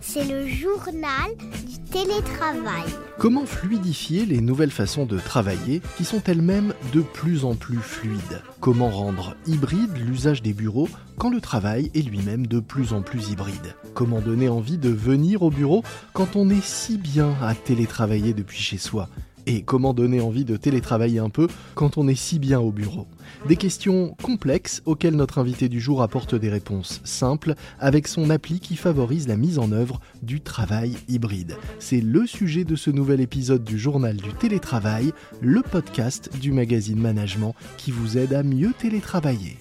C'est le journal du télétravail. Comment fluidifier les nouvelles façons de travailler qui sont elles-mêmes de plus en plus fluides? Comment rendre hybride l'usage des bureaux quand le travail est lui-même de plus en plus hybride? Comment donner envie de venir au bureau quand on est si bien à télétravailler depuis chez soi? Et comment donner envie de télétravailler un peu quand on est si bien au bureau? Des questions complexes auxquelles notre invité du jour apporte des réponses simples avec son appli qui favorise la mise en œuvre du travail hybride. C'est le sujet de ce nouvel épisode du journal du télétravail, le podcast du magazine Management qui vous aide à mieux télétravailler.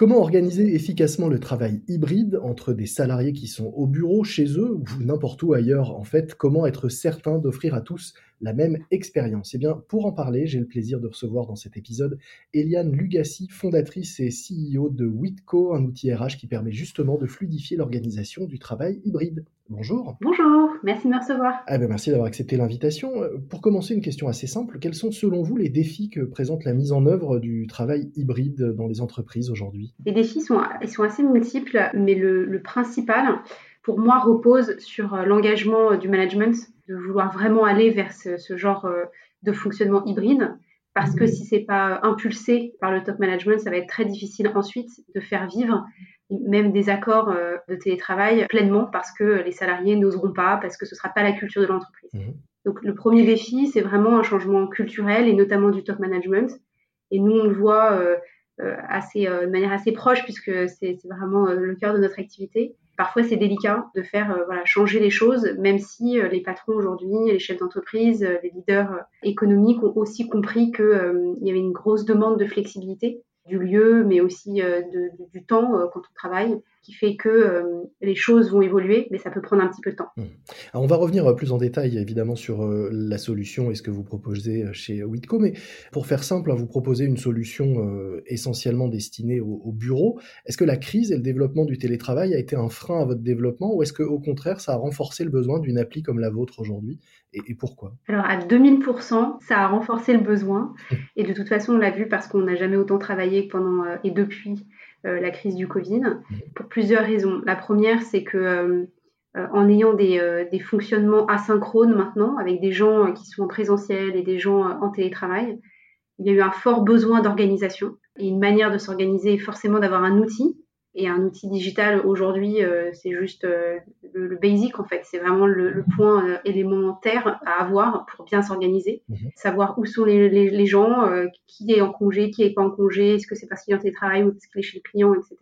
Comment organiser efficacement le travail hybride entre des salariés qui sont au bureau, chez eux ou n'importe où ailleurs En fait, comment être certain d'offrir à tous la même expérience? Eh bien, pour en parler, j'ai le plaisir de recevoir dans cet épisode Eliane Lugassi, fondatrice et CEO de Witco, un outil RH qui permet justement de fluidifier l'organisation du travail hybride. Bonjour. Bonjour, merci de me recevoir. Ah ben merci d'avoir accepté l'invitation. Pour commencer, une question assez simple. Quels sont selon vous les défis que présente la mise en œuvre du travail hybride dans les entreprises aujourd'hui? Les défis sont, ils sont assez multiples, mais le, le principal, pour moi, repose sur l'engagement du management de vouloir vraiment aller vers ce, genre euh, de fonctionnement hybride. Parce que si c'est pas impulsé par le top management, ça va être très difficile ensuite de faire vivre même des accords euh, de télétravail pleinement parce que les salariés n'oseront pas, parce que ce ne sera pas la culture de l'entreprise. Mmh. Donc le premier défi, c'est vraiment un changement culturel et notamment du top management. Et nous, on le voit euh, assez, de manière assez proche puisque c'est vraiment le cœur de notre activité parfois c'est délicat de faire euh, voilà, changer les choses, même si euh, les patrons aujourd'hui, les chefs d'entreprise, euh, les leaders économiques ont aussi compris qu'il y avait une grosse demande de flexibilité du lieu, mais aussi du temps quand on travaille qui fait que euh, les choses vont évoluer, mais ça peut prendre un petit peu de temps. Mmh. on va revenir euh, plus en détail évidemment sur euh, la solution et ce que vous proposez chez Witco, mais pour faire simple, hein, vous proposez une solution essentiellement destinée au, bureau. Est-ce que la crise et le développement du télétravail a été un frein à votre développement ou est-ce qu'au contraire ça a renforcé le besoin d'une appli comme la vôtre aujourd'hui et, pourquoi? Alors à 2000%, ça a renforcé le besoin et de toute façon on l'a vu parce qu'on n'a jamais autant travaillé pendant et depuis la crise du Covid, mhm. pour plusieurs raisons. La première, c'est que euh, euh, en ayant des, des, fonctionnements asynchrones maintenant, avec des gens qui sont en présentiel et des gens en télétravail, il y a eu un fort besoin d'organisation et une manière de s'organiser, forcément d'avoir un outil et un outil digital aujourd'hui, euh, c'est juste euh, le, basic en fait. C'est vraiment le, point euh, élémentaire à avoir pour bien s'organiser. Mhm. Savoir où sont les, les, gens, qui est en congé, qui est pas en congé, est-ce que c'est parce qu'il est en télétravail ou parce qu'il est chez le client, etc.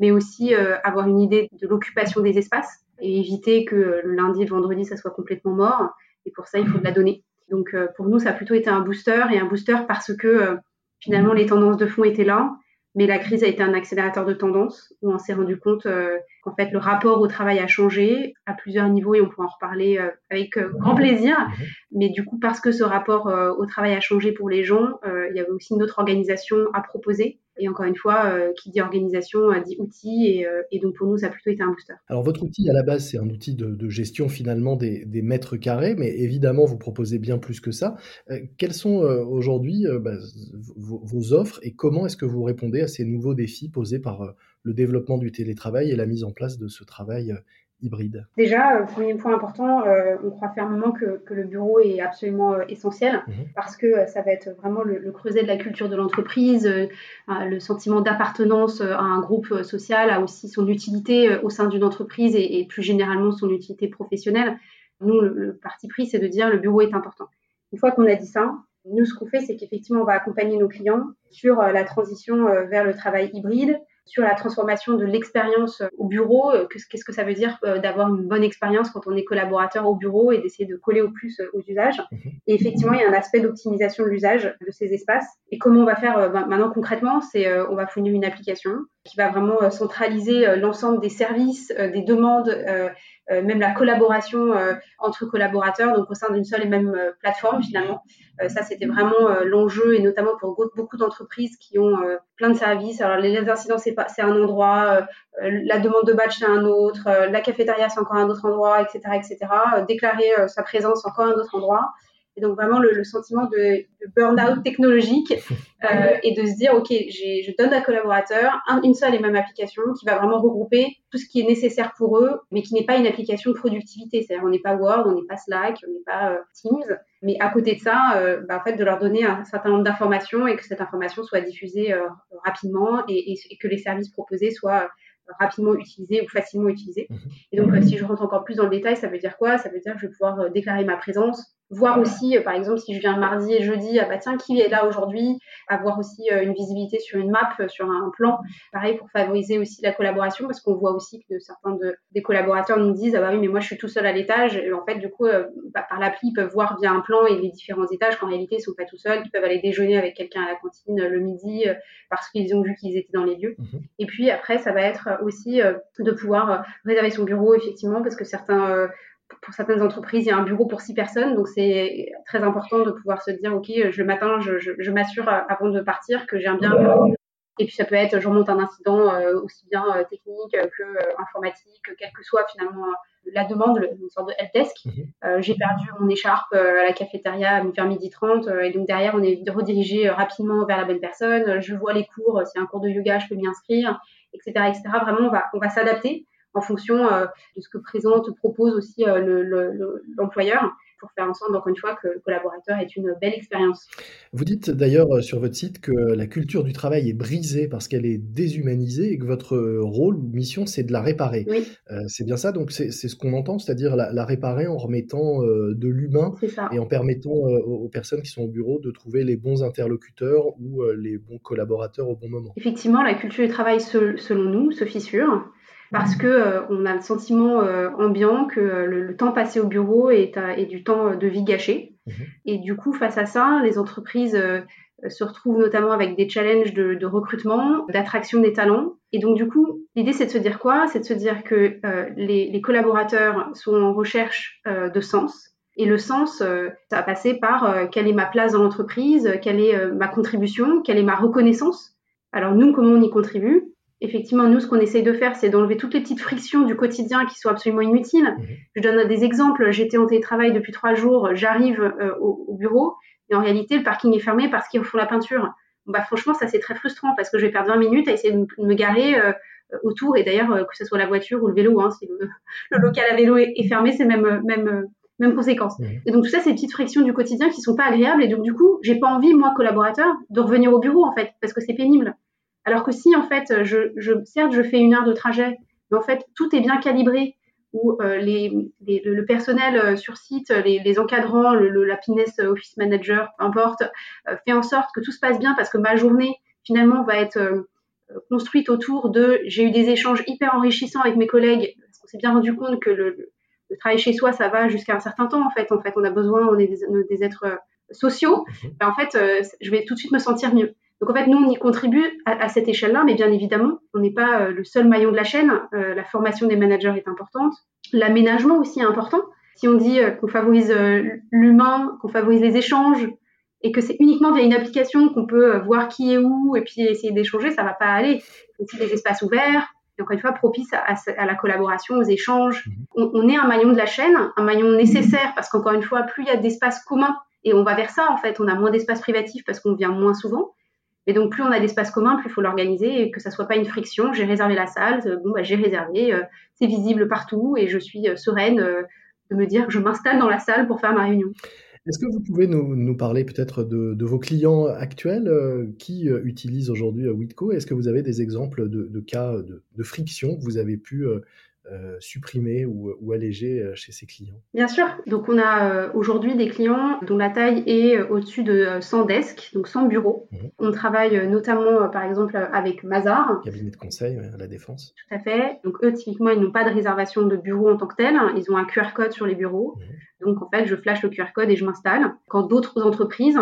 Mais aussi avoir une idée de l'occupation des espaces et éviter que le lundi et le vendredi, ça soit complètement mort. Et pour ça, il faut de la donnée. Donc pour nous, ça a plutôt été un booster et un booster parce que finalement, les tendances de fond étaient là mais la crise a été un accélérateur de tendance où on s'est rendu compte euh, qu'en fait le rapport au travail a changé à plusieurs niveaux et on pourra en reparler euh, avec euh, grand plaisir. Mhm. Mais du coup, parce que ce rapport au travail a changé pour les gens, il y avait aussi une autre organisation à proposer et encore une fois, euh, qui dit organisation dit outil, euh, et, donc pour nous, ça a plutôt été un booster. Alors votre outil, à la base, c'est un outil de, gestion finalement des, mètres carrés, mais évidemment, vous proposez bien plus que ça. Euh, quelles sont aujourd'hui bah, vos, offres et comment est-ce que vous répondez à ces nouveaux défis posés par le développement du télétravail et la mise en place de ce travail hybride Déjà, euh, premier point important, euh, on croit fermement que, le bureau est absolument euh, essentiel mhm. parce que ça va être vraiment le, creuset de la culture de l'entreprise, le sentiment d'appartenance à un groupe social a aussi son utilité au sein d'une entreprise et, plus généralement son utilité professionnelle. Nous, le, parti pris, c'est de dire le bureau est important. Une fois qu'on a dit ça, nous, ce qu'on fait, c'est qu'effectivement, on va accompagner nos clients sur la transition vers le travail hybride, sur la transformation de l'expérience euh, au bureau. Euh, qu'est-ce que ça veut dire euh, d'avoir une bonne expérience quand on est collaborateur au bureau et d'essayer de coller au plus aux usages. Mhm. Et effectivement, il y a un aspect d'optimisation de l'usage de ces espaces. Et comment on va faire ben, maintenant concrètement C'est on va fournir une application qui va vraiment centraliser l'ensemble des services, des demandes, même la collaboration entre collaborateurs, donc au sein d'une seule et même plateforme finalement. ça, c'était vraiment l'enjeu et notamment pour beaucoup d'entreprises qui ont plein de services. Alors les incidents, c'est c'est un endroit, euh, la demande de badge c'est un autre, euh, la cafétéria c'est encore un autre endroit, etc., etc. Euh, déclarer sa présence encore un autre endroit. Et donc vraiment le, sentiment de, burn-out technologique euh, et de se dire, OK, je donne à collaborateur une seule et même application qui va vraiment regrouper tout ce qui est nécessaire pour eux, mais qui n'est pas une application de productivité. C'est-à-dire on n'est pas Word, on n'est pas Slack, on n'est pas euh, Teams. Mais à côté de ça, euh, bah, en fait, de leur donner un certain nombre d'informations et que cette information soit diffusée rapidement et, et, que les services proposés soient rapidement utilisé ou facilement utilisé. Mhm. Et donc, euh, si je rentre encore plus dans le détail, ça veut dire quoi? Ça veut dire que je vais pouvoir euh, déclarer ma présence, voir aussi, euh, par exemple, si je viens mardi et jeudi, ah bah tiens, qui est là aujourd'hui? Avoir aussi une visibilité sur une map, sur un plan. Pareil pour favoriser aussi la collaboration, parce qu'on voit aussi que certains de, des collaborateurs nous disent, ah bah oui, mais moi je suis tout seul à l'étage. Et en fait, du coup, bah, par l'appli, ils peuvent voir via un plan et les différents étages qu'en réalité, ils sont pas tout seuls, ils peuvent aller déjeuner avec quelqu'un à la cantine le midi parce qu'ils ont vu qu'ils étaient dans les lieux. Mhm. Et puis après, ça va être aussi euh, de pouvoir euh, réserver son bureau, effectivement, parce que certains, euh, pour certaines entreprises, il y a un bureau pour six personnes, donc c'est très important de pouvoir se dire, OK, le matin, je, m'assure avant de partir que j'ai un bien. Et puis ça peut être, je remonte un incident aussi bien technique que informatique, quelle que soit finalement la demande, une sorte de helpdesk. Mhm. j'ai perdu mon écharpe à la cafétéria vers midi 30 et donc derrière on est redirigé rapidement vers la bonne personne. Je vois les cours, s'il y a un cours de yoga, je peux m'y inscrire etc., etc. Vraiment, on va, on va s'adapter en fonction euh, de ce que présente, propose aussi euh, l'employeur pour faire en sorte, encore une fois, que le collaborateur ait une belle expérience. Vous dites d'ailleurs euh, sur votre site que la culture du travail est brisée parce qu'elle est déshumanisée et que votre rôle ou mission, c'est de la réparer. Oui. c'est bien ça, donc c'est ce qu'on entend, c'est-à-dire la, réparer en remettant de l'humain et en permettant aux personnes qui sont au bureau de trouver les bons interlocuteurs ou les bons collaborateurs au bon moment. Effectivement, la culture du travail, selon nous, se fissure parce que euh, on a le sentiment euh, ambiant que euh, le, temps passé au bureau est, du temps de vie gâché. Mhm. Et du coup, face à ça, les entreprises se retrouvent notamment avec des challenges de, recrutement, d'attraction des talents. Et donc, du coup, l'idée, c'est de se dire quoi? C'est de se dire que les, collaborateurs sont en recherche de sens. Et le sens, ça va passer par quelle est ma place dans l'entreprise, quelle est ma contribution, quelle est ma reconnaissance. Alors, nous, comment on y contribue? Effectivement, nous, ce qu'on essaye de faire, c'est d'enlever toutes les petites frictions du quotidien qui sont absolument inutiles. Mhm. Je donne des exemples. J'étais en télétravail depuis trois jours, j'arrive euh, au, bureau, et en réalité, le parking est fermé parce qu'ils font la peinture. bah, franchement, ça, c'est très frustrant parce que je vais perdre 20 minutes à essayer de me garer euh, autour. Et d'ailleurs, euh, que ce soit la voiture ou le vélo, hein, si le, local à vélo est, fermé, c'est même, même, même conséquence. Mhm. Et donc, tout ça, c'est des petites frictions du quotidien qui sont pas agréables. Et donc, du coup, j'ai pas envie, moi, collaborateur, de revenir au bureau, en fait, parce que c'est pénible. Alors que si, en fait, je, je, certes, je fais une heure de trajet, mais en fait, tout est bien calibré, où euh, les, le personnel euh, sur site, les, encadrants, le, la Pines Office Manager, peu importe, euh, fait en sorte que tout se passe bien parce que ma journée, finalement, va être construite autour de j'ai eu des échanges hyper enrichissants avec mes collègues, parce qu'on s'est bien rendu compte que le, le, travail chez soi, ça va jusqu'à un certain temps, en fait. En fait, on a besoin, on est des, des êtres sociaux. Mhm. Ben, en fait, je vais tout de suite me sentir mieux. Donc en fait, nous, on y contribue à, cette échelle-là, mais bien évidemment, on n'est pas euh, le seul maillon de la chaîne. Euh, la formation des managers est importante. L'aménagement aussi est important. Si on dit euh, qu'on favorise l'humain, qu'on favorise les échanges, et que c'est uniquement via une application qu'on peut voir qui est où et puis essayer d'échanger, ça va pas aller. Il faut des espaces ouverts, et encore une fois, propice à, la collaboration, aux échanges. Mhm. On, est un maillon de la chaîne, un maillon nécessaire, parce qu'encore une fois, plus il y a d'espaces communs, et on va vers ça, en fait, on a moins d'espace privatif parce qu'on vient moins souvent, et donc, plus on a d'espace commun, plus il faut l'organiser et que ça soit pas une friction. J'ai réservé la salle, euh, bon, bah, j'ai réservé, euh, c'est visible partout et je suis euh, sereine de me dire que je m'installe dans la salle pour faire ma réunion. Est-ce que vous pouvez nous, parler peut-être de, vos clients actuels qui utilisent aujourd'hui Witco? Est-ce que vous avez des exemples de, cas de, de, friction que vous avez pu euh, supprimer ou, alléger euh, chez ses clients Bien sûr. Donc, on a euh, aujourd'hui des clients dont la taille est au-dessus de 100 desks, donc 100 bureaux. Mhm. On travaille notamment, par exemple, avec Mazar. Cabinet de conseil à la défense. Tout à fait. Donc, eux, typiquement, ils n'ont pas de réservation de bureau en tant que tel. Ils ont un QR code sur les bureaux. Mhm. Donc, en fait, je flash le QR code et je m'installe. Quand d'autres entreprises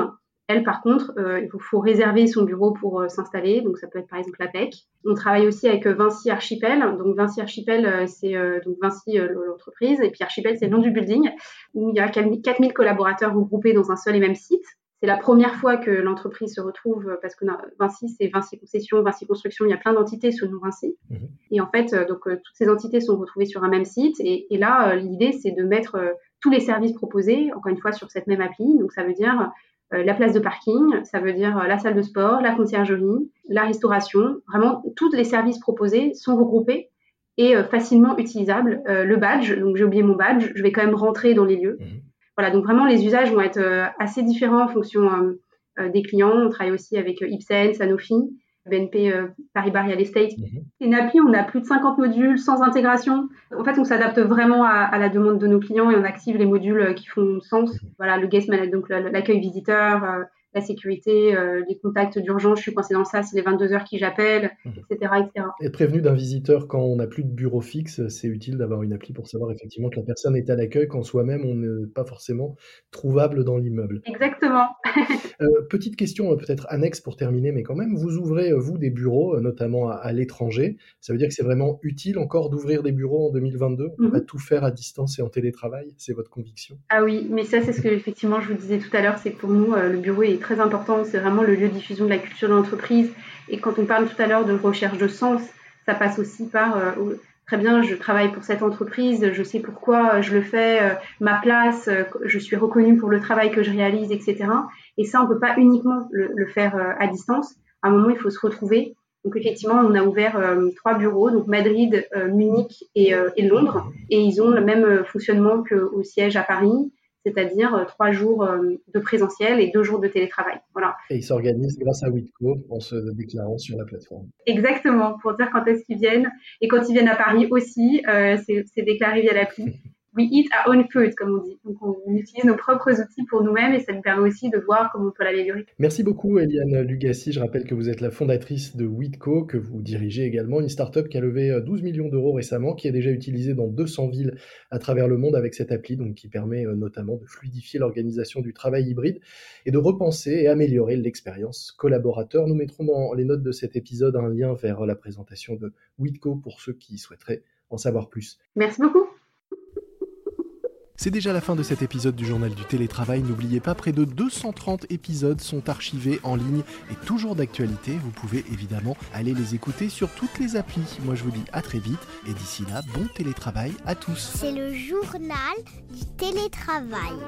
elle, par contre, euh, il faut, réserver son bureau pour euh, s'installer. Donc, ça peut être par exemple la PEC. On travaille aussi avec euh, Vinci Archipel. Donc, Vinci Archipel, c'est donc Vinci l'entreprise. Et puis Archipel, c'est le nom du building où il y a 4000 collaborateurs regroupés dans un seul et même site. C'est la première fois que l'entreprise se retrouve parce que Vinci, c'est Vinci Concession, Vinci Construction, il y a plein d'entités sous le nom Vinci. Mhm. Et en fait, donc toutes ces entités sont retrouvées sur un même site. Et, et là, l'idée, c'est de mettre tous les services proposés, encore une fois, sur cette même appli. Donc, ça veut dire la place de parking, ça veut dire la salle de sport, la conciergerie, la restauration. Vraiment, tous les services proposés sont regroupés et facilement utilisables. le badge, donc j'ai oublié mon badge, je vais quand même rentrer dans les lieux. Mmh. Voilà, donc vraiment, les usages vont être assez différents en fonction des clients. On travaille aussi avec Ipsen, Sanofi. BNP euh, Paribas Real Estate. Mhm. Une appli, on a plus de 50 modules sans intégration. En fait, on s'adapte vraiment à, la demande de nos clients et on active les modules euh, qui font sens. Mhm. Voilà, le guest management, donc l'accueil visiteur, euh, la sécurité, euh, les contacts d'urgence, je suis coincé dans ça, c'est les 22 heures qui j'appelle, etc., mhm. etc. Être prévenu d'un visiteur quand on n'a plus de bureau fixe, c'est utile d'avoir une appli pour savoir effectivement que la personne est à l'accueil quand soi-même on n'est pas forcément trouvable dans l'immeuble. Exactement. Euh, petite question euh, peut-être annexe pour terminer, mais quand même, vous ouvrez, vous, des bureaux, notamment à, l'étranger. Ça veut dire que c'est vraiment utile encore d'ouvrir des bureaux en 2022 On ne peut pas mhm. tout faire à distance et en télétravail, c'est votre conviction? Ah oui, mais ça c'est ce que effectivement je vous disais tout à l'heure, c'est que pour nous, le bureau est très important. C'est vraiment le lieu de diffusion de la culture de l'entreprise. Et quand on parle tout à l'heure de recherche de sens, ça passe aussi par euh, très bien, je travaille pour cette entreprise, je sais pourquoi je le fais, euh, ma place, euh, je suis reconnue pour le travail que je réalise, etc. Et ça, on peut pas uniquement le, faire à distance. À un moment, il faut se retrouver. Donc effectivement, on a ouvert trois bureaux, donc Madrid, Munich et, et, Londres, et ils ont le même fonctionnement qu'au siège à Paris c'est-à-dire euh, trois jours euh, de présentiel et deux jours de télétravail. Voilà. Et ils s'organisent grâce à Witco en se déclarant sur la plateforme. Exactement, pour dire quand est-ce qu'ils viennent. Et quand ils viennent à Paris aussi, euh, c'est déclaré via l'appli. we eat our own food, comme on dit. Donc, on utilise nos propres outils pour nous-mêmes et ça nous permet aussi de voir comment on peut l'améliorer. Merci beaucoup, Eliane Lugassi. Je rappelle que vous êtes la fondatrice de Witco, que vous dirigez également, une start-up qui a levé 12 euh, millions d'euros récemment, qui est déjà utilisée dans 200 villes à travers le monde avec cette appli, donc qui permet euh, notamment de fluidifier l'organisation du travail hybride et de repenser et améliorer l'expérience collaborateur. Nous mettrons dans les notes de cet épisode un lien vers la présentation de Witco pour ceux qui souhaiteraient en savoir plus. Merci beaucoup. C'est déjà la fin de cet épisode du journal du télétravail. N'oubliez pas, près de 230 épisodes sont archivés en ligne et toujours d'actualité. Vous pouvez évidemment aller les écouter sur toutes les applis. Moi je vous dis à très vite et d'ici là, bon télétravail à tous. C'est le journal du télétravail.